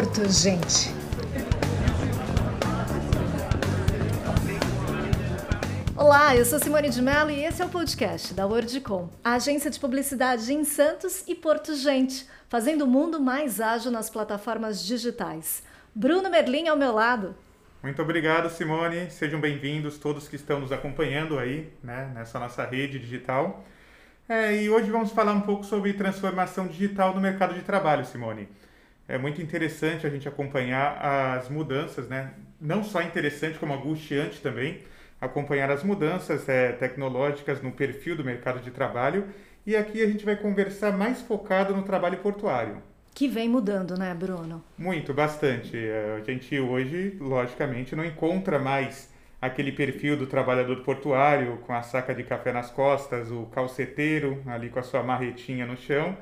Porto, gente. Olá, eu sou Simone de Mello e esse é o podcast da WordCom, a agência de publicidade em Santos e Porto Gente, fazendo o mundo mais ágil nas plataformas digitais. Bruno Merlin ao meu lado. Muito obrigado, Simone. Sejam bem-vindos todos que estão nos acompanhando aí, né, nessa nossa rede digital. É, e hoje vamos falar um pouco sobre transformação digital no mercado de trabalho, Simone. É muito interessante a gente acompanhar as mudanças, né? Não só interessante, como angustiante também, acompanhar as mudanças é, tecnológicas no perfil do mercado de trabalho. E aqui a gente vai conversar mais focado no trabalho portuário. Que vem mudando, né, Bruno? Muito, bastante. É, a gente hoje, logicamente, não encontra mais aquele perfil do trabalhador portuário com a saca de café nas costas, o calceteiro ali com a sua marretinha no chão.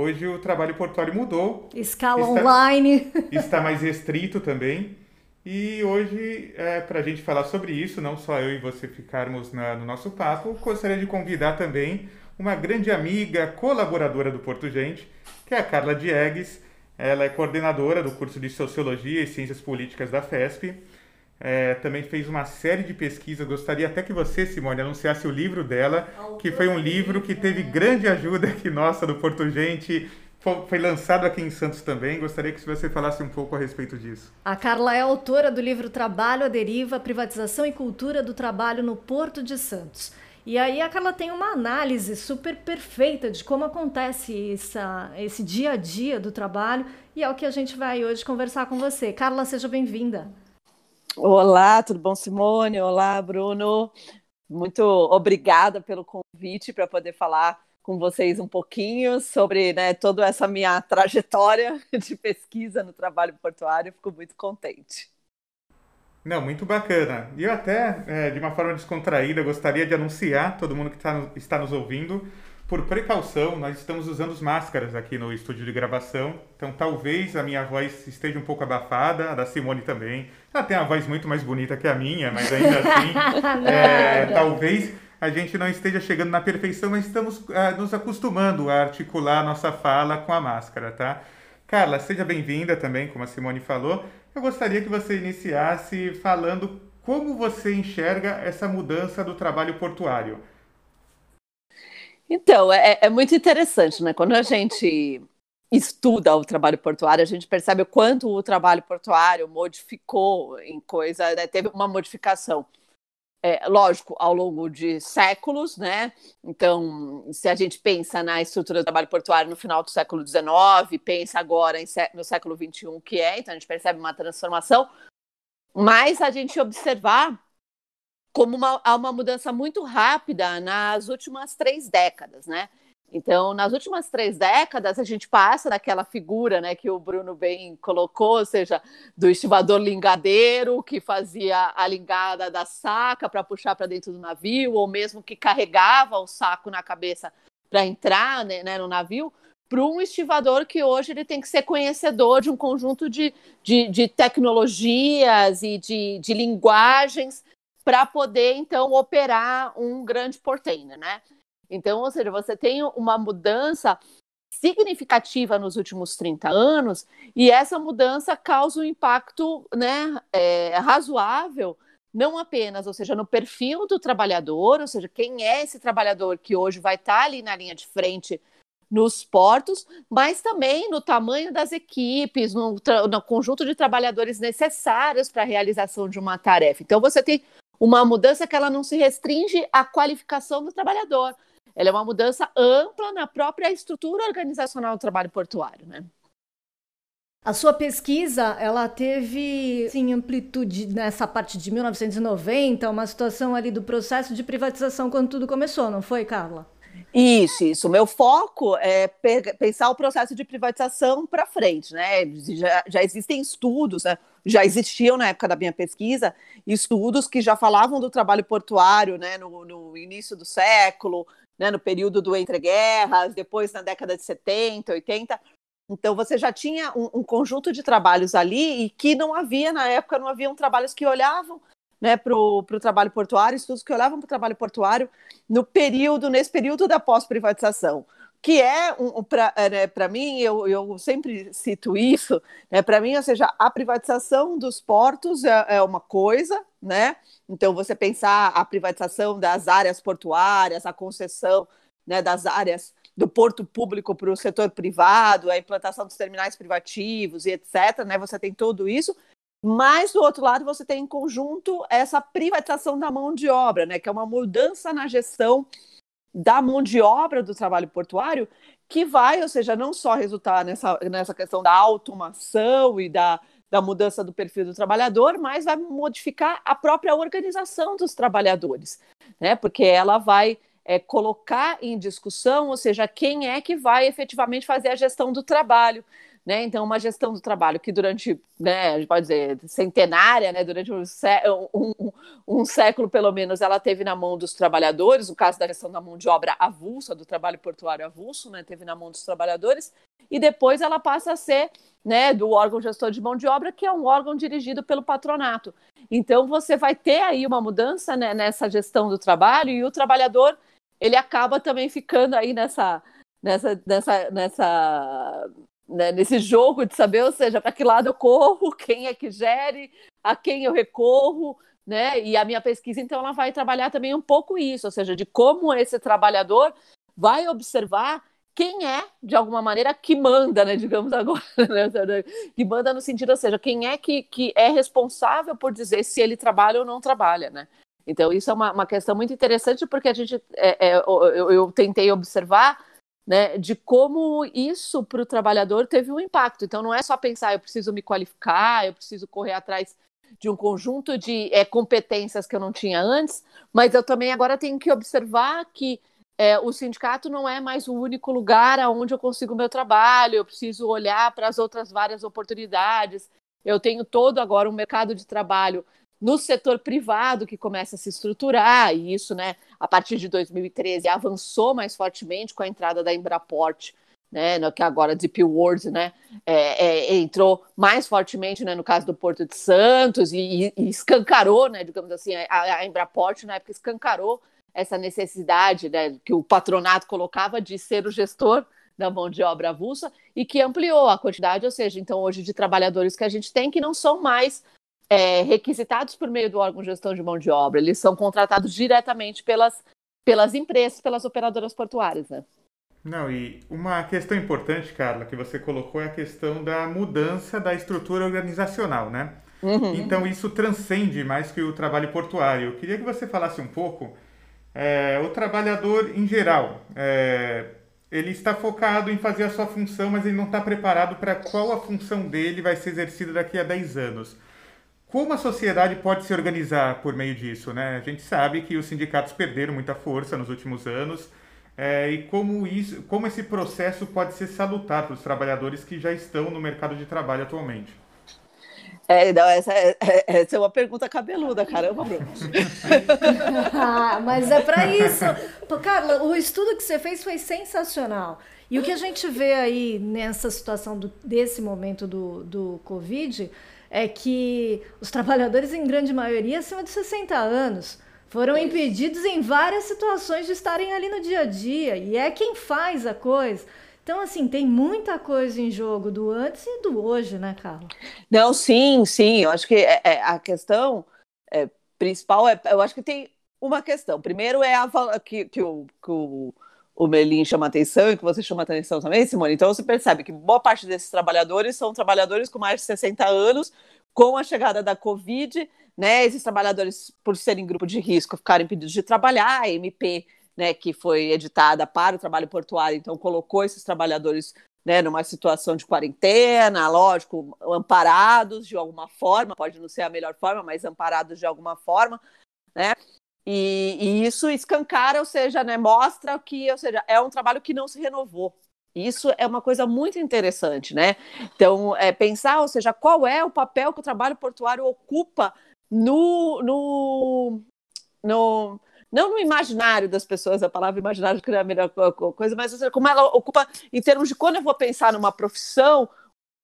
Hoje o trabalho portuário mudou. Escala está, online. Está mais restrito também. E hoje, é, para a gente falar sobre isso, não só eu e você ficarmos na, no nosso papo, gostaria de convidar também uma grande amiga, colaboradora do Porto Gente, que é a Carla Diegues. Ela é coordenadora do curso de Sociologia e Ciências Políticas da FESP. É, também fez uma série de pesquisas. Gostaria até que você, Simone, anunciasse o livro dela, que foi um livro que teve grande ajuda aqui nossa do Porto Gente foi lançado aqui em Santos também. Gostaria que você falasse um pouco a respeito disso. A Carla é autora do livro Trabalho à Deriva, Privatização e Cultura do Trabalho no Porto de Santos. E aí a Carla tem uma análise super perfeita de como acontece essa, esse dia a dia do trabalho e é o que a gente vai hoje conversar com você. Carla, seja bem-vinda. Olá, tudo bom, Simone? Olá, Bruno. Muito obrigada pelo convite para poder falar com vocês um pouquinho sobre né, toda essa minha trajetória de pesquisa no trabalho portuário. Fico muito contente. Não, muito bacana. E eu até, é, de uma forma descontraída, gostaria de anunciar, todo mundo que tá, está nos ouvindo, por precaução, nós estamos usando máscaras aqui no estúdio de gravação, então talvez a minha voz esteja um pouco abafada, a da Simone também. Ela tem uma voz muito mais bonita que a minha, mas ainda assim, é, talvez a gente não esteja chegando na perfeição, mas estamos uh, nos acostumando a articular a nossa fala com a máscara, tá? Carla, seja bem-vinda também, como a Simone falou. Eu gostaria que você iniciasse falando como você enxerga essa mudança do trabalho portuário. Então, é, é muito interessante, né? Quando a gente estuda o trabalho portuário, a gente percebe o quanto o trabalho portuário modificou em coisa, né? teve uma modificação é, lógico, ao longo de séculos, né? Então, se a gente pensa na estrutura do trabalho portuário no final do século XIX, pensa agora sé no século XXI, que é, então a gente percebe uma transformação, mas a gente observar como uma, há uma mudança muito rápida nas últimas três décadas, né? Então, nas últimas três décadas, a gente passa daquela figura né, que o Bruno bem colocou, ou seja, do estivador lingadeiro que fazia a lingada da saca para puxar para dentro do navio, ou mesmo que carregava o saco na cabeça para entrar né, né, no navio, para um estivador que hoje ele tem que ser conhecedor de um conjunto de, de, de tecnologias e de, de linguagens para poder, então, operar um grande portainer, né? Então, ou seja, você tem uma mudança significativa nos últimos 30 anos, e essa mudança causa um impacto né, é, razoável, não apenas, ou seja, no perfil do trabalhador, ou seja, quem é esse trabalhador que hoje vai estar ali na linha de frente nos portos, mas também no tamanho das equipes, no, no conjunto de trabalhadores necessários para a realização de uma tarefa. Então, você tem uma mudança que ela não se restringe à qualificação do trabalhador, ela é uma mudança ampla na própria estrutura organizacional do trabalho portuário, né? A sua pesquisa, ela teve sim, amplitude nessa parte de 1990, uma situação ali do processo de privatização quando tudo começou, não foi, Carla? Isso, isso. Meu foco é pensar o processo de privatização para frente, né? Já, já, existem estudos, né? Já existiam na época da minha pesquisa, estudos que já falavam do trabalho portuário, né? No, no início do século, né, no período do entreguerras, depois na década de 70, 80. Então você já tinha um, um conjunto de trabalhos ali e que não havia na época, não haviam trabalhos que olhavam né, para o trabalho portuário, estudos que olhavam para o trabalho portuário no período, nesse período da pós-privatização, que é um, para é, né, mim, eu, eu sempre cito isso, né, para mim, ou seja, a privatização dos portos é, é, uma coisa, né? Então, você pensar a privatização das áreas portuárias, a concessão né, das áreas do porto público para o setor privado, a implantação dos terminais privativos e etc., né? Você tem tudo isso, mas do outro lado você tem em conjunto essa privatização da mão de obra, né? Que é uma mudança na gestão da mão de obra do trabalho portuário, que vai, ou seja, não só resultar nessa, nessa questão da automação e da, da mudança do perfil do trabalhador, mas vai modificar a própria organização dos trabalhadores, né? Porque ela vai é, colocar em discussão, ou seja, quem é que vai efetivamente fazer a gestão do trabalho. Né? Então, uma gestão do trabalho que durante, né, a gente pode dizer, centenária, né, durante um, um, um, século pelo menos, ela teve na mão dos trabalhadores, o caso da gestão da mão de obra avulsa, do trabalho portuário avulso, né, teve na mão dos trabalhadores, e depois ela passa a ser né, do órgão gestor de mão de obra, que é um órgão dirigido pelo patronato. Então, você vai ter aí uma mudança né, nessa gestão do trabalho, e o trabalhador ele acaba também ficando aí nessa, nessa, nessa, nessa né, nesse jogo de saber, ou seja, para que lado eu corro, quem é que gere, a quem eu recorro, né? E a minha pesquisa, então, ela vai trabalhar também um pouco isso, ou seja, de como esse trabalhador vai observar quem é, de alguma maneira, que manda, né, digamos agora, né, que manda no sentido, ou seja, quem é que, que é responsável por dizer se ele trabalha ou não trabalha, né? Então, isso é uma, uma questão muito interessante, porque a gente, é, é, eu, eu tentei observar né, de como isso para o trabalhador teve um impacto. Então, não é só pensar, eu preciso me qualificar, eu preciso correr atrás de um conjunto de é, competências que eu não tinha antes, mas eu também agora tenho que observar que é, o sindicato não é mais o único lugar onde eu consigo meu trabalho, eu preciso olhar para as outras várias oportunidades. Eu tenho todo agora um mercado de trabalho no setor privado que começa a se estruturar, e isso, né, a partir de 2013, avançou mais fortemente com a entrada da Embraport, né, que agora Deep World, né, é, é, entrou mais fortemente, né, no caso do Porto de Santos, e, e escancarou, né, digamos assim, a, a Embraport na época escancarou essa necessidade né, que o patronato colocava de ser o gestor da mão de obra avulsa e que ampliou a quantidade, ou seja, então hoje de trabalhadores que a gente tem que não são mais é, requisitados por meio do órgão de gestão de mão de obra, eles são contratados diretamente pelas, pelas empresas, pelas operadoras portuárias, né? Não, e uma questão importante, Carla, que você colocou é a questão da mudança da estrutura organizacional, né? Uhum. Então isso transcende mais que o trabalho portuário. Eu queria que você falasse um pouco é, o trabalhador em geral. É, ele está focado em fazer a sua função, mas ele não está preparado para qual a função dele vai ser exercida daqui a 10 anos. Como a sociedade pode se organizar por meio disso? Né? A gente sabe que os sindicatos perderam muita força nos últimos anos é, e como, isso, como esse processo pode ser salutar para os trabalhadores que já estão no mercado de trabalho atualmente. É, não, essa, é, é, essa é uma pergunta cabeluda, caramba, Bruno. ah, mas é para isso. Carla, o estudo que você fez foi sensacional. E o que a gente vê aí nessa situação do, desse momento do, do Covid é que os trabalhadores, em grande maioria, acima de 60 anos, foram impedidos em várias situações de estarem ali no dia a dia, e é quem faz a coisa. Então, assim, tem muita coisa em jogo do antes e do hoje, né, Carla? Não, sim, sim. Eu acho que é, é, a questão é, principal é. Eu acho que tem uma questão. Primeiro é a que, que, o, que o, o Merlin chama atenção e que você chama atenção também, Simone. Então você percebe que boa parte desses trabalhadores são trabalhadores com mais de 60 anos, com a chegada da Covid, né? Esses trabalhadores, por serem grupo de risco, ficaram impedidos de trabalhar, a MP, né, que foi editada para o trabalho portuário, então colocou esses trabalhadores né, numa situação de quarentena, lógico, amparados de alguma forma, pode não ser a melhor forma, mas amparados de alguma forma, né? E, e, isso escancara, ou seja, né, mostra que, ou seja, é um trabalho que não se renovou. Isso é uma coisa muito interessante, né? Então, é pensar, ou seja, qual é o papel que o trabalho portuário ocupa no, no, no não no imaginário das pessoas, a palavra imaginário que não é a melhor coisa, mas seja, como ela ocupa em termos de quando eu vou pensar numa profissão,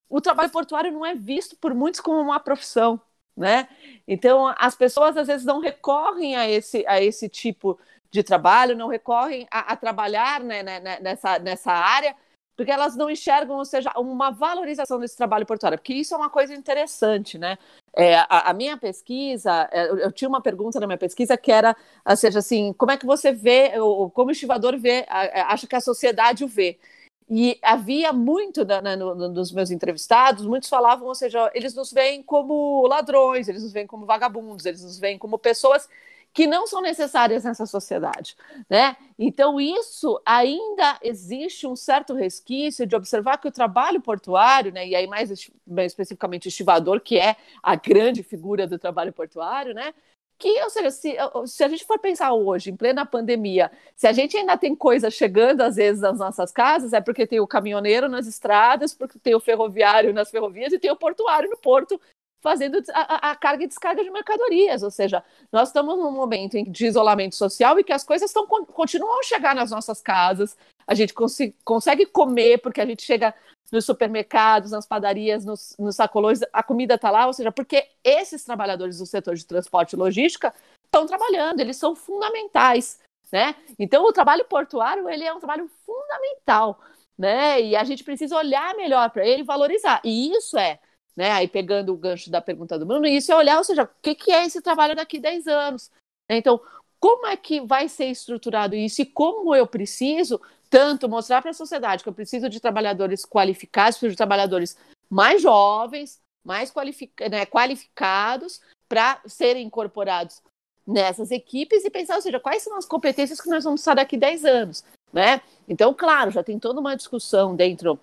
o trabalho portuário não é visto por muitos como uma profissão né? Então as pessoas às vezes não recorrem a esse, a esse tipo de trabalho, não recorrem a, a trabalhar né, né, né, nessa, nessa área, porque elas não enxergam, ou seja, uma valorização desse trabalho portuário, porque isso é uma coisa interessante, né? É, a, a, minha pesquisa, é, eu, eu, tinha uma pergunta na minha pesquisa que era, ou seja, assim, como é que você vê, ou, como o estivador vê, acha que a sociedade o vê? E havia muito né, né, no, no, nos meus entrevistados, muitos falavam, ou seja, eles nos veem como ladrões, eles nos veem como vagabundos, eles nos veem como pessoas que não são necessárias nessa sociedade, né? Então isso ainda existe um certo resquício de observar que o trabalho portuário, né? E aí mais, mais especificamente o estivador, que é a grande figura do trabalho portuário, né? Que, ou seja, se, se, a gente for pensar hoje, em plena pandemia, se a gente ainda tem coisa chegando às vezes nas nossas casas, é porque tem o caminhoneiro nas estradas, porque tem o ferroviário nas ferrovias e tem o portuário no porto fazendo a, a, carga e descarga de mercadorias. Ou seja, nós estamos num momento de isolamento social e que as coisas estão, continuam a chegar nas nossas casas. A gente cons consegue comer porque a gente chega nos supermercados, nas padarias, nos, nos sacolões, a comida está lá. Ou seja, porque esses trabalhadores do setor de transporte e logística estão trabalhando, eles são fundamentais. Né? Então, o trabalho portuário ele é um trabalho fundamental. Né? E a gente precisa olhar melhor para ele valorizar. E isso é né? Aí pegando o gancho da pergunta do Bruno, isso é olhar, ou seja, o que, que é esse trabalho daqui a 10 anos? Então, como é que vai ser estruturado isso e como eu preciso tanto mostrar para a sociedade que eu preciso de trabalhadores qualificados, preciso de trabalhadores mais jovens, mais qualific né, qualificados para serem incorporados nessas equipes e pensar, ou seja, quais são as competências que nós vamos estar daqui 10 anos, né? Então, claro, já tem toda uma discussão dentro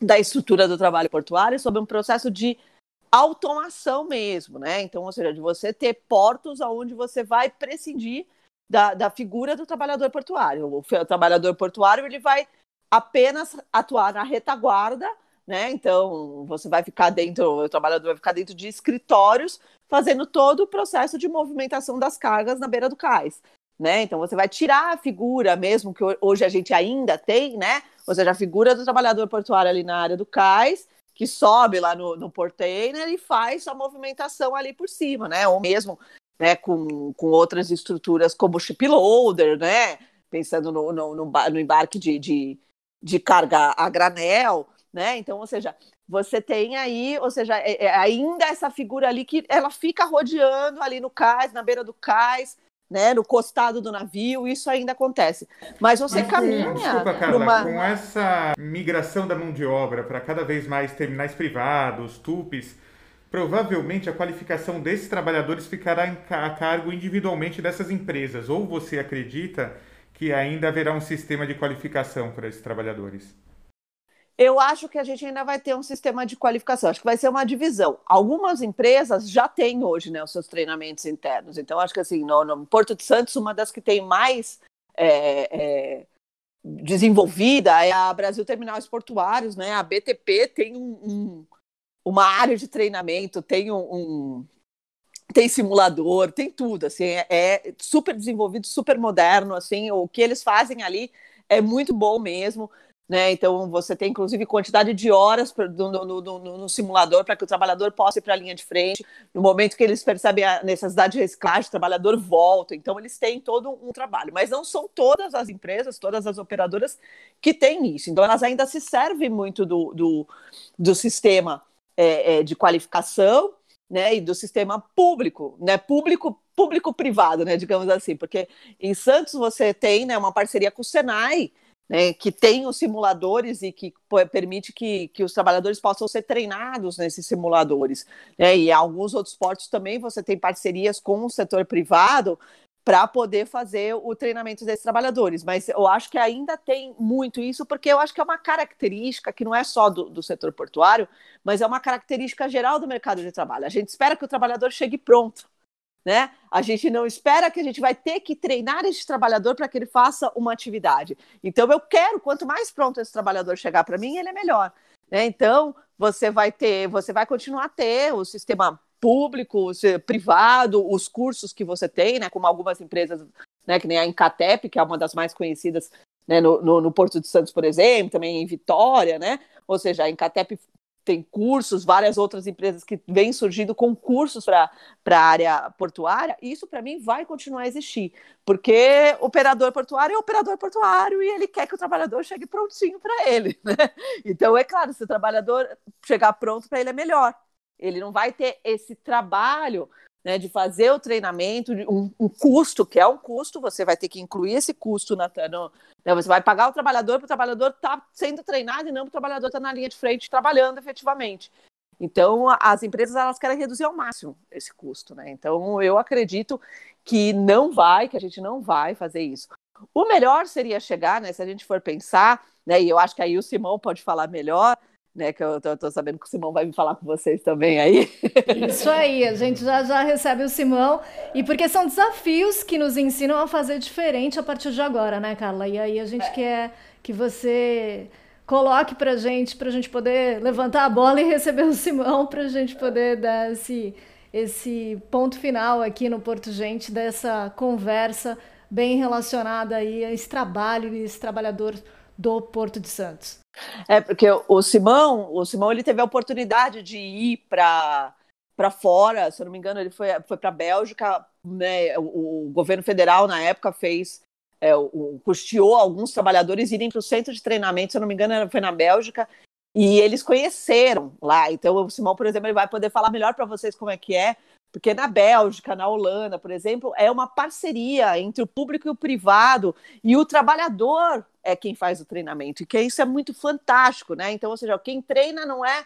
da estrutura do trabalho portuário sobre um processo de automação mesmo, né? Então, ou seja, de você ter portos onde você vai prescindir da, da figura do trabalhador portuário. O, o trabalhador portuário ele vai apenas atuar na retaguarda, né? Então, você vai ficar dentro, o trabalhador vai ficar dentro de escritórios, fazendo todo o processo de movimentação das cargas na beira do cais. Né? Então você vai tirar a figura, mesmo que hoje a gente ainda tem, né? Ou seja, a figura do trabalhador portuário ali na área do cais, que sobe lá no, no e faz a movimentação ali por cima, né? Ou mesmo né, com, com outras estruturas como shiploader, né? Pensando no, no, no, embarque de, de, de carga a granel, né? Então, ou seja, você tem aí, ou seja, é, é ainda essa figura ali que ela fica rodeando ali no cais, na beira do cais, né, no costado do navio, isso ainda acontece. Mas você Mas, caminha. Desculpa, Carla, numa... com essa migração da mão de obra para cada vez mais terminais privados, TUPs, provavelmente a qualificação desses trabalhadores ficará a cargo individualmente dessas empresas. Ou você acredita que ainda haverá um sistema de qualificação para esses trabalhadores? Eu acho que a gente ainda vai ter um sistema de qualificação, acho que vai ser uma divisão. Algumas empresas já têm hoje né, os seus treinamentos internos, então acho que assim, no, no Porto de Santos, uma das que tem mais é, é, desenvolvida é a Brasil Terminais Portuários, né? A BTP tem um, um, uma área de treinamento, tem um, um tem simulador, tem tudo, assim, é, é super desenvolvido, super moderno, assim, o que eles fazem ali é muito bom mesmo. Né? Então, você tem, inclusive, quantidade de horas no, no, no, no simulador para que o trabalhador possa ir para a linha de frente. No momento que eles percebem a necessidade de reciclagem, o trabalhador volta. Então, eles têm todo um trabalho. Mas não são todas as empresas, todas as operadoras que têm isso. Então, elas ainda se servem muito do, do, do sistema é, é, de qualificação né, e do sistema público, né, público público privado, né, digamos assim, porque em Santos você tem, né, uma parceria com o Senai, né, que tem os simuladores e que permite que, que os trabalhadores possam ser treinados nesses simuladores. Né, e alguns outros portos também você tem parcerias com o setor privado para poder fazer o treinamento desses trabalhadores. Mas eu acho que ainda tem muito isso, porque eu acho que é uma característica que não é só do, do setor portuário, mas é uma característica geral do mercado de trabalho. A gente espera que o trabalhador chegue pronto né? A gente não espera que a gente vai ter que treinar esse trabalhador para que ele faça uma atividade. Então eu quero, quanto mais pronto esse trabalhador chegar para mim, ele é melhor. Né? Então você vai ter, você vai continuar a ter o sistema público, privado, os cursos que você tem, né? Como algumas empresas, né? Que nem a Incatep, que é uma das mais conhecidas né, no, no, no Porto de Santos, por exemplo, também em Vitória, né? Ou seja, a Incatep tem cursos, várias outras empresas que vêm surgindo com cursos para a área portuária, isso para mim vai continuar a existir, porque operador portuário é operador portuário e ele quer que o trabalhador chegue prontinho para ele. Né? Então, é claro, se o trabalhador chegar pronto para ele é melhor. Ele não vai ter esse trabalho né, de fazer o treinamento, um, um, custo, que é um custo, você vai ter que incluir esse custo na, no, né, você vai pagar o trabalhador para o trabalhador estar tá sendo treinado e não para o trabalhador estar tá na linha de frente trabalhando efetivamente. Então, as empresas elas querem reduzir ao máximo esse custo, né? Então, eu acredito que não vai, que a gente não vai fazer isso. O melhor seria chegar, né, se a gente for pensar, né, e eu acho que aí o Simão pode falar melhor, né? Que eu tô, tô, sabendo que o Simão vai me falar com vocês também aí. Isso aí, a gente já já recebe o Simão. E porque são desafios que nos ensinam a fazer diferente a partir de agora, né, Carla? E aí a gente é. quer que você coloque pra gente, pra gente poder levantar a bola e receber o Simão, pra gente poder dar esse, esse ponto final aqui no Porto Gente dessa conversa bem relacionada aí a esse trabalho e esse trabalhador do Porto de Santos. É, porque o Simão, o Simão ele teve a oportunidade de ir para para fora, se eu não me engano, ele foi, foi para a Bélgica, né? O, o, governo federal na época fez é, o, custeou alguns trabalhadores irem para o centro de treinamento, se eu não me engano, foi na Bélgica, e eles conheceram lá. Então, o Simão, por exemplo, ele vai poder falar melhor para vocês como é que é, porque na Bélgica, na Holanda, por exemplo, é uma parceria entre o público e o privado, e o trabalhador é quem faz o treinamento, e que isso é muito fantástico, né? Então, ou seja, quem treina não é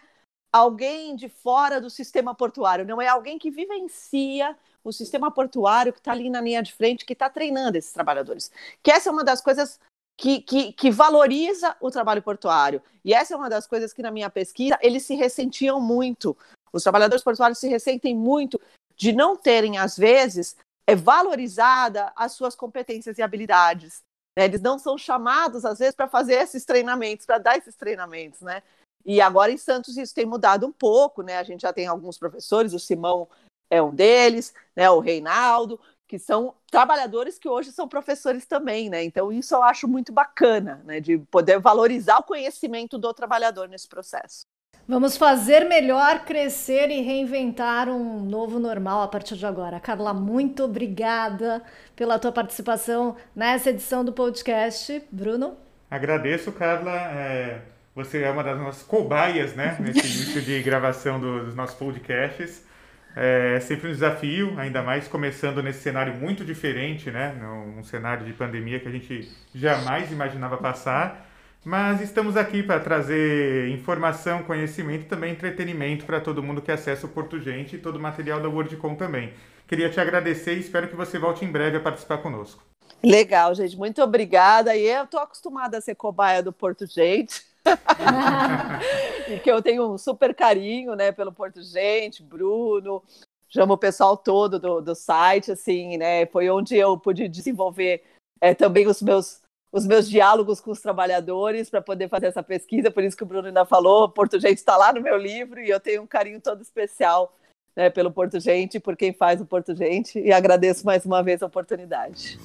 alguém de fora do sistema portuário, não é alguém que vivencia o sistema portuário que está ali na linha de frente, que está treinando esses trabalhadores. Que essa é uma das coisas que, que, que, valoriza o trabalho portuário. E essa é uma das coisas que, na minha pesquisa, eles se ressentiam muito. Os trabalhadores portuários se ressentem muito de não terem, às vezes, é valorizada as suas competências e habilidades. Né? Eles não são chamados, às vezes, para fazer esses treinamentos, para dar esses treinamentos, né? E agora em Santos isso tem mudado um pouco, né? A gente já tem alguns professores, o Simão é um deles, né? O Reinaldo, que são trabalhadores que hoje são professores também, né? Então isso eu acho muito bacana, né? De poder valorizar o conhecimento do trabalhador nesse processo. Vamos fazer melhor, crescer e reinventar um novo normal a partir de agora. Carla, muito obrigada pela tua participação nessa edição do podcast. Bruno? Agradeço, Carla. É, você é uma das nossas cobaias, né? Nesse início de gravação do, dos nossos podcasts. É sempre um desafio, ainda mais começando nesse cenário muito diferente, né? Um cenário de pandemia que a gente jamais imaginava passar. Mas estamos aqui para trazer informação, conhecimento e também entretenimento para todo mundo que acessa o Porto Gente e todo o material da WordCom também. Queria te agradecer e espero que você volte em breve a participar conosco. Legal, gente. Muito obrigada. E eu estou acostumada a ser cobaia do Porto Gente. e que eu tenho um super carinho né, pelo Porto Gente, Bruno, chamo o pessoal todo do, do site, assim, né? Foi onde eu pude desenvolver é, também os meus os meus diálogos com os trabalhadores para poder fazer essa pesquisa, por isso que o Bruno ainda falou, Porto Gente está lá no meu livro e eu tenho um carinho todo especial né, pelo Porto Gente, por quem faz o Porto Gente, e agradeço mais uma vez a oportunidade.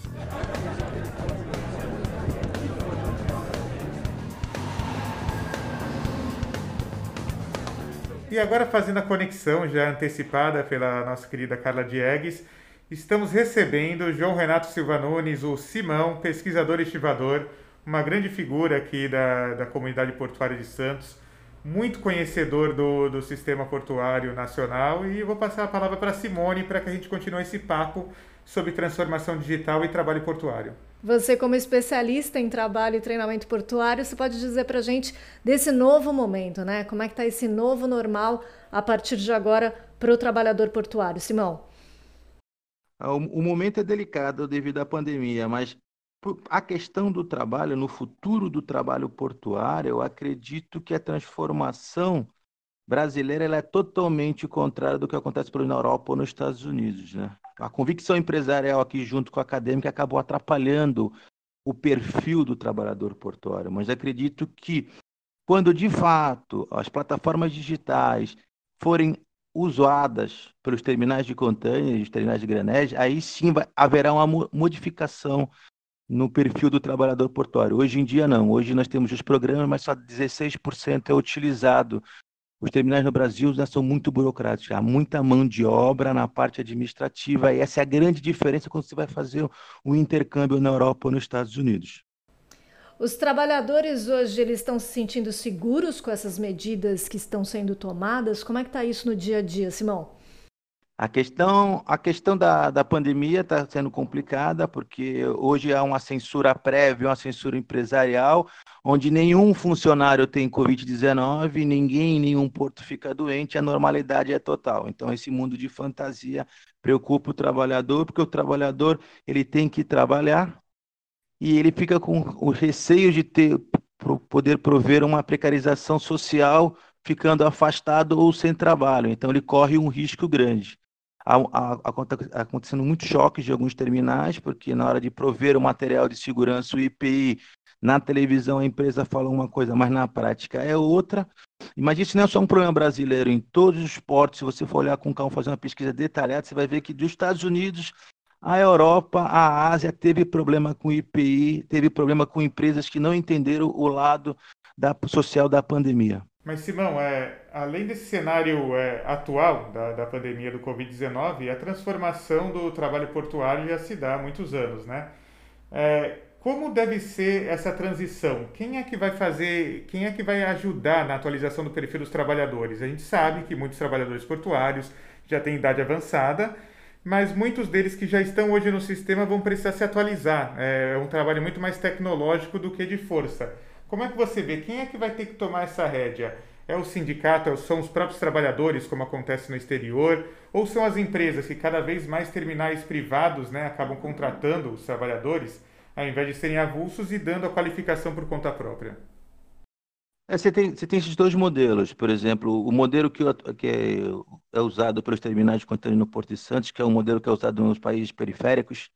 E agora fazendo a conexão já antecipada pela nossa querida Carla Diegues, Estamos recebendo João Renato Silva Nunes, o Simão, pesquisador e estivador, uma grande figura aqui da, da comunidade portuária de Santos, muito conhecedor do, do sistema portuário nacional. E vou passar a palavra para Simone para que a gente continue esse papo sobre transformação digital e trabalho portuário. Você, como especialista em trabalho e treinamento portuário, você pode dizer para a gente desse novo momento, né? Como é que está esse novo normal a partir de agora para o trabalhador portuário? Simão. Ah, o, momento é delicado devido à pandemia, mas a questão do trabalho, no futuro do trabalho portuário, eu acredito que a transformação brasileira ela é totalmente contrária do que acontece na Europa ou nos Estados Unidos. Né? A convicção empresarial aqui, junto com a acadêmica, acabou atrapalhando o perfil do trabalhador portuário. Mas acredito que, quando de fato as plataformas digitais forem usadas pelos terminais de containers, terminais de granege, aí sim vai, haverá uma modificação no perfil do trabalhador portuário. Hoje em dia não, hoje nós temos os programas, mas só 16% é utilizado os terminais no Brasil já são muito burocráticos, há muita mão de obra na parte administrativa, e essa é a grande diferença quando você vai fazer o intercâmbio na Europa ou nos Estados Unidos. Os trabalhadores hoje eles estão se sentindo seguros com essas medidas que estão sendo tomadas? Como é que está isso no dia a dia, Simão? A questão, a questão da, da pandemia está sendo complicada, porque hoje há uma censura prévia, uma censura empresarial, onde nenhum funcionário tem Covid-19, ninguém em nenhum porto fica doente, a normalidade é total. Então, esse mundo de fantasia preocupa o trabalhador, porque o trabalhador ele tem que trabalhar e ele fica com o receio de ter poder prover uma precarização social ficando afastado ou sem trabalho. Então, ele corre um risco grande acontecendo muitos choques de alguns terminais, porque na hora de prover o material de segurança, o IPI, na televisão a empresa fala uma coisa, mas na prática é outra. Mas isso não é só um problema brasileiro, em todos os portos, se você for olhar com calma, fazer uma pesquisa detalhada, você vai ver que dos Estados Unidos a Europa, a Ásia teve problema com IPI, teve problema com empresas que não entenderam o lado da, social da pandemia. Mas, Simão, é, além desse cenário é, atual da, da pandemia do Covid-19, a transformação do trabalho portuário já se dá há muitos anos, né? É, como deve ser essa transição? Quem é que vai fazer, quem é que vai ajudar na atualização do perfil dos trabalhadores? A gente sabe que muitos trabalhadores portuários já têm idade avançada, mas muitos deles que já estão hoje no sistema vão precisar se atualizar. É um trabalho muito mais tecnológico do que de força. Como é que você vê? Quem é que vai ter que tomar essa rédea? É o sindicato, são os próprios trabalhadores, como acontece no exterior, ou são as empresas que cada vez mais terminais privados né, acabam contratando os trabalhadores, ao invés de serem avulsos e dando a qualificação por conta própria? É, você, tem, você tem esses dois modelos. Por exemplo, o modelo que, que é, é, usado pelos terminais de contêiner no Porto de Santos, que é o modelo que é usado nos países periféricos,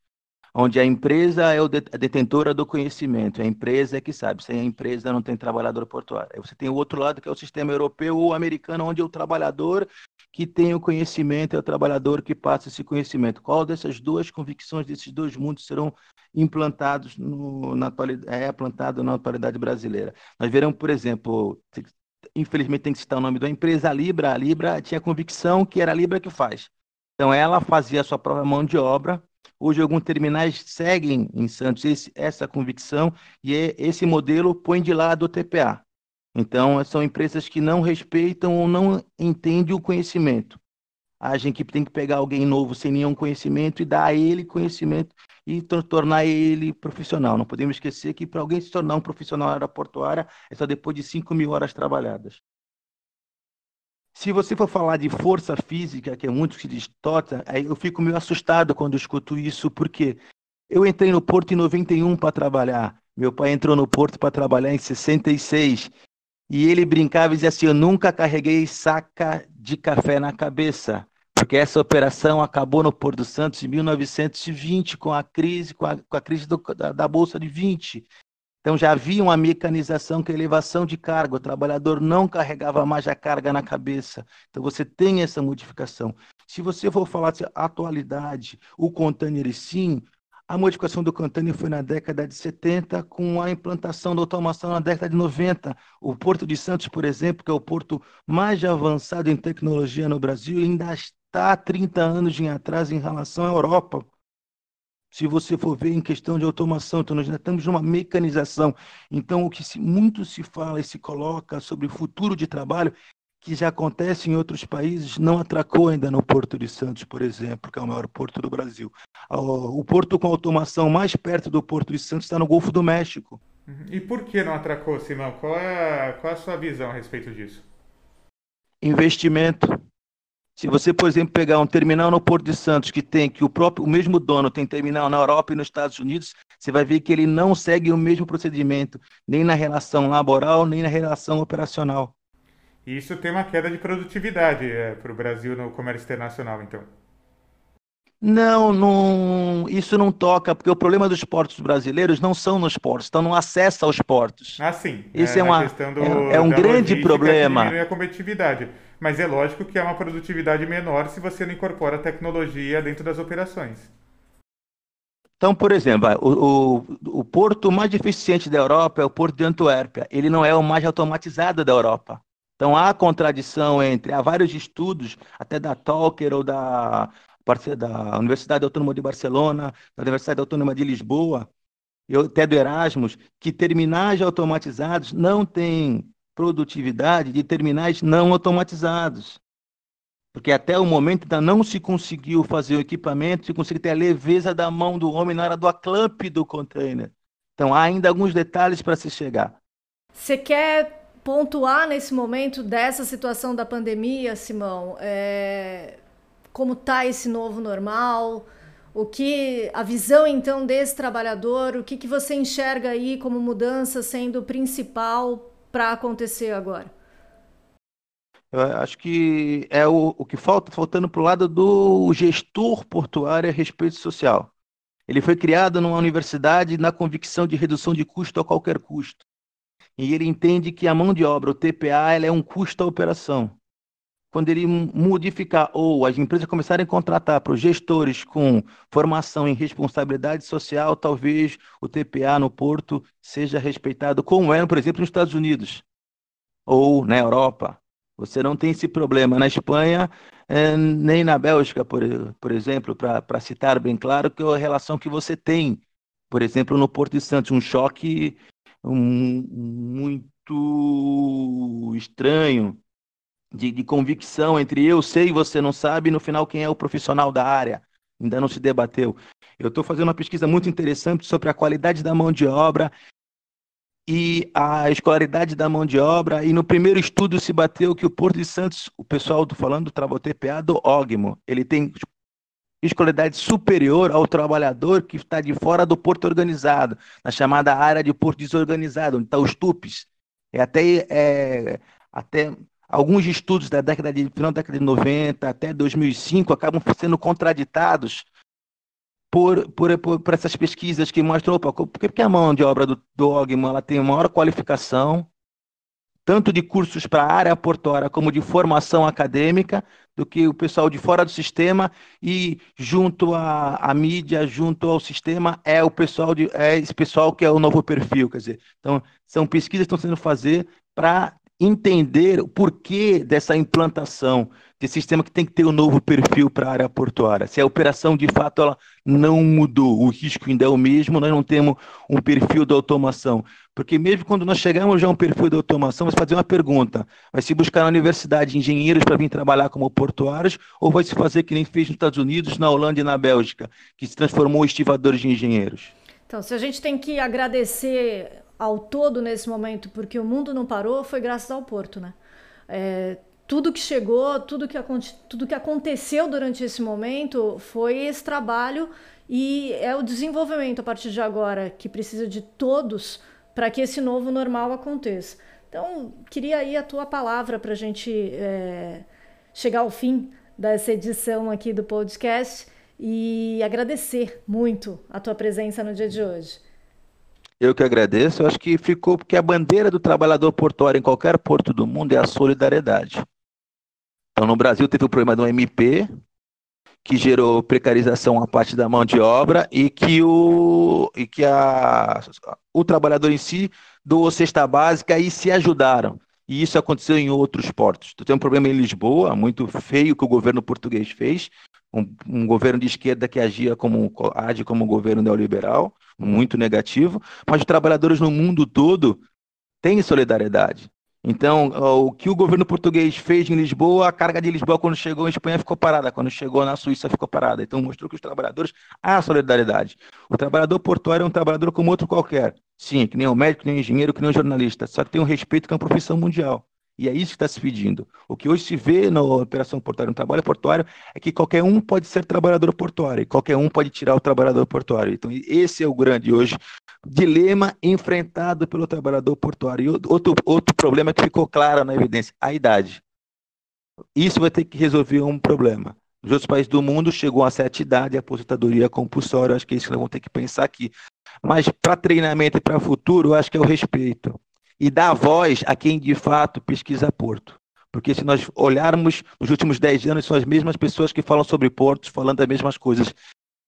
onde a empresa é a detentora do conhecimento, a empresa é que sabe, sem a empresa não tem trabalhador portuário. Aí você tem o outro lado, que é o sistema europeu ou americano, onde é o trabalhador que tem o conhecimento, é o trabalhador que passa esse conhecimento. Qual dessas duas convicções, desses dois mundos serão implantados no, na atualidade, é plantado na atualidade brasileira? Nós veremos, por exemplo, infelizmente tem que citar o nome da empresa, a Libra. A Libra tinha convicção que era a Libra que faz. Então ela fazia a sua própria mão de obra, Hoje, alguns terminais seguem em Santos esse, essa convicção e é, esse modelo põe de lado o TPA. Então, são empresas que não respeitam ou não entendem o conhecimento. Agem que tem que pegar alguém novo sem nenhum conhecimento e dar a ele conhecimento e tornar ele profissional. Não podemos esquecer que para alguém se tornar um profissional aeroportuária é só depois de 5 mil horas trabalhadas. Se você for falar de força física, que é muito que se distorce, eu fico meio assustado quando eu escuto isso, porque eu entrei no Porto em 91 para trabalhar. Meu pai entrou no Porto para trabalhar em 66. E ele brincava e dizia assim: Eu nunca carreguei saca de café na cabeça, porque essa operação acabou no Porto Santos em 1920, com a crise, com a, com a crise do, da, da Bolsa de 20. Então já havia uma mecanização que é elevação de carga, o trabalhador não carregava mais a carga na cabeça. Então você tem essa modificação. Se você for falar de atualidade, o container sim, a modificação do container foi na década de 70, com a implantação da automação na década de 90. O Porto de Santos, por exemplo, que é o porto mais avançado em tecnologia no Brasil, ainda está há 30 anos em atraso em relação à Europa. Se você for ver em questão de automação, então nós já estamos numa mecanização. Então, o que se, muito se fala e se coloca sobre o futuro de trabalho, que já acontece em outros países, não atracou ainda no Porto de Santos, por exemplo, que é o maior porto do Brasil. O porto com automação mais perto do Porto de Santos está no Golfo do México. Uhum. E por que não atracou, Simão? Qual é, qual é a sua visão a respeito disso? Investimento. Se você, por exemplo, pegar um terminal no Porto de Santos que tem que o próprio o mesmo dono tem terminal na Europa e nos Estados Unidos, você vai ver que ele não segue o mesmo procedimento, nem na relação laboral, nem na relação operacional. E isso tem uma queda de produtividade é, para o Brasil no comércio internacional, então. Não, não, isso não toca, porque o problema dos portos brasileiros não são nos portos, estão no acesso aos portos. Ah, sim. Isso é, é, uma, do, é, um grande problema. a competitividade. Mas é lógico que é uma produtividade menor se você não incorpora tecnologia dentro das operações. Então, por exemplo, o, o, o porto mais eficiente da Europa é o porto de Antuérpia. Ele não é o mais automatizado da Europa. Então há contradição entre, há vários estudos, até da Talker ou da, da Universidade Autônoma de Barcelona, da Universidade Autônoma de Lisboa, e até do Erasmus, que terminais automatizados não têm produtividade de terminais não automatizados. Porque até o momento ainda não se conseguiu fazer o equipamento, se conseguiu ter a leveza da mão do homem na hora do aclampe do container. Então há ainda alguns detalhes para se chegar. Você quer pontuar nesse momento dessa situação da pandemia, Simão? É... Como está esse novo normal? O que a visão então desse trabalhador, o que, que você enxerga aí como mudança sendo principal para acontecer agora? Eu acho que é o, o que falta, faltando para o lado do gestor portuário a respeito social. Ele foi criado numa universidade na convicção de redução de custo a qualquer custo. E ele entende que a mão de obra, o TPA, ela é um custo à operação. Quando ele modificar ou as empresas começarem a contratar para os gestores com formação em responsabilidade social, talvez o TPA no porto seja respeitado, como é, por exemplo, nos Estados Unidos ou na Europa. Você não tem esse problema. Na Espanha, é, nem na Bélgica, por, por exemplo, para citar bem claro que é a relação que você tem, por exemplo, no Porto de Santos, um choque muito estranho de, de convicção entre eu sei e você não sabe, e no final quem é o profissional da área. Ainda não se debateu. Eu estou fazendo uma pesquisa muito interessante sobre a qualidade da mão de obra e a escolaridade da mão de obra. E no primeiro estudo se bateu que o Porto de Santos, o pessoal do falando do Travou TPA do OGMO, ele tem escolaridade superior ao trabalhador que está de fora do porto organizado, na chamada área de porto desorganizado, onde estão tá os tupes. É até, é, até alguns estudos da década de final da década de 90 até 2005 acabam sendo contraditados por, por, por, por essas pesquisas que mostram, opa, por que a mão de obra do, do Ogman ela tem maior qualificação, tanto de cursos para a área portuária como de formação acadêmica, do que o pessoal de fora do sistema e junto à, à mídia, junto ao sistema, é o pessoal de, é esse pessoal que é o novo perfil, quer dizer, então são pesquisas que estão sendo fazer para entender o porquê dessa implantação de sistema que tem que ter um novo perfil para a área portuária. Se a operação de fato ela não mudou, o risco ainda é o mesmo, nós não temos um perfil de automação. Porque mesmo quando nós chegamos já a um perfil de automação, vai se fazer uma pergunta: vai se buscar na universidade engenheiros para vir trabalhar como portuários, ou vai se fazer que nem fez nos Estados Unidos, na Holanda e na Bélgica, que se transformou em estivadores de engenheiros? Então, se a gente tem que agradecer ao todo nesse momento, porque o mundo não parou, foi graças ao Porto, né? É, tudo que chegou, tudo que, tudo que aconteceu durante esse momento foi esse trabalho e é o desenvolvimento a partir de agora que precisa de todos para que esse novo normal aconteça. Então, queria aí a tua palavra para a gente é, chegar ao fim dessa edição aqui do podcast e agradecer muito a tua presença no dia de hoje. Eu que agradeço. Eu acho que ficou porque a bandeira do trabalhador portuário em qualquer porto do mundo é a solidariedade. Então, no Brasil teve o problema do MP, que gerou precarização a parte da mão de obra e que o, e que a, o trabalhador em si doou cesta básica e se ajudaram. E isso aconteceu em outros portos. Então, tem um problema em Lisboa, muito feio, que o governo português fez, um, um governo de esquerda que agia como, age como um governo neoliberal, muito negativo, mas os trabalhadores no mundo todo têm solidariedade. Então, o que o governo português fez em Lisboa, a carga de Lisboa, quando chegou em Espanha, ficou parada. Quando chegou na Suíça, ficou parada. Então, mostrou que os trabalhadores há solidariedade. O trabalhador portuário é um trabalhador como outro qualquer. Sim, que nem o médico, que nem o engenheiro, que nem o jornalista. Só que tem um respeito que é uma profissão mundial. E é isso que está se pedindo. O que hoje se vê na operação portuária, no trabalho portuário, é que qualquer um pode ser trabalhador portuário, e qualquer um pode tirar o trabalhador portuário. Então, esse é o grande hoje dilema enfrentado pelo trabalhador portuário. E outro, outro problema que ficou claro na evidência, a idade. Isso vai ter que resolver um problema. Nos outros países do mundo chegou a certa idade, a aposentadoria compulsória, acho que é isso que nós vamos ter que pensar aqui. Mas para treinamento e para futuro, acho que é o respeito e dar voz a quem de fato pesquisa Porto. Porque se nós olharmos nos últimos 10 anos, são as mesmas pessoas que falam sobre portos, falando as mesmas coisas.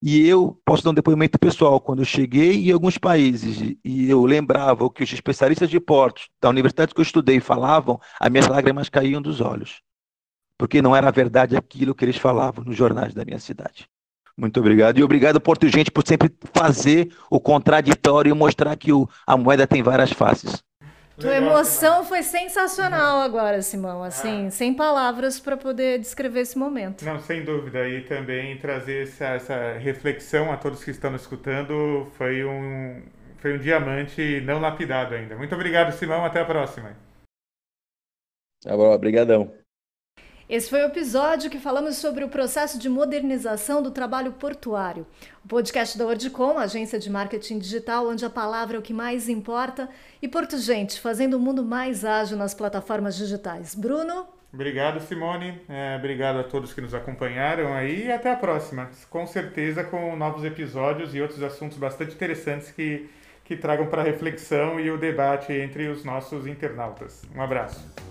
E eu posso dar um depoimento pessoal. Quando eu cheguei em alguns países e eu lembrava o que os especialistas de portos da universidade que eu estudei falavam, as minhas lágrimas caíam dos olhos. Porque não era verdade aquilo que eles falavam nos jornais da minha cidade. Muito obrigado. E obrigado, Porto Gente, por sempre fazer o contraditório e mostrar que o, a moeda tem várias faces. Tua emoção foi sensacional agora, Simão. Assim, ah. sem palavras para poder descrever esse momento. Não, sem dúvida. E também trazer essa, essa reflexão a todos que estão escutando foi um, foi um diamante não lapidado ainda. Muito obrigado, Simão. Até a próxima. Tá bom, obrigadão. Esse foi o episódio que falamos sobre o processo de modernização do trabalho portuário. O podcast da Ordicom, agência de marketing digital, onde a palavra é o que mais importa, e Porto Gente, fazendo o mundo mais ágil nas plataformas digitais. Bruno? Obrigado, Simone. É, obrigado a todos que nos acompanharam aí e até a próxima. Com certeza com novos episódios e outros assuntos bastante interessantes que, que tragam para reflexão e o debate entre os nossos internautas. Um abraço.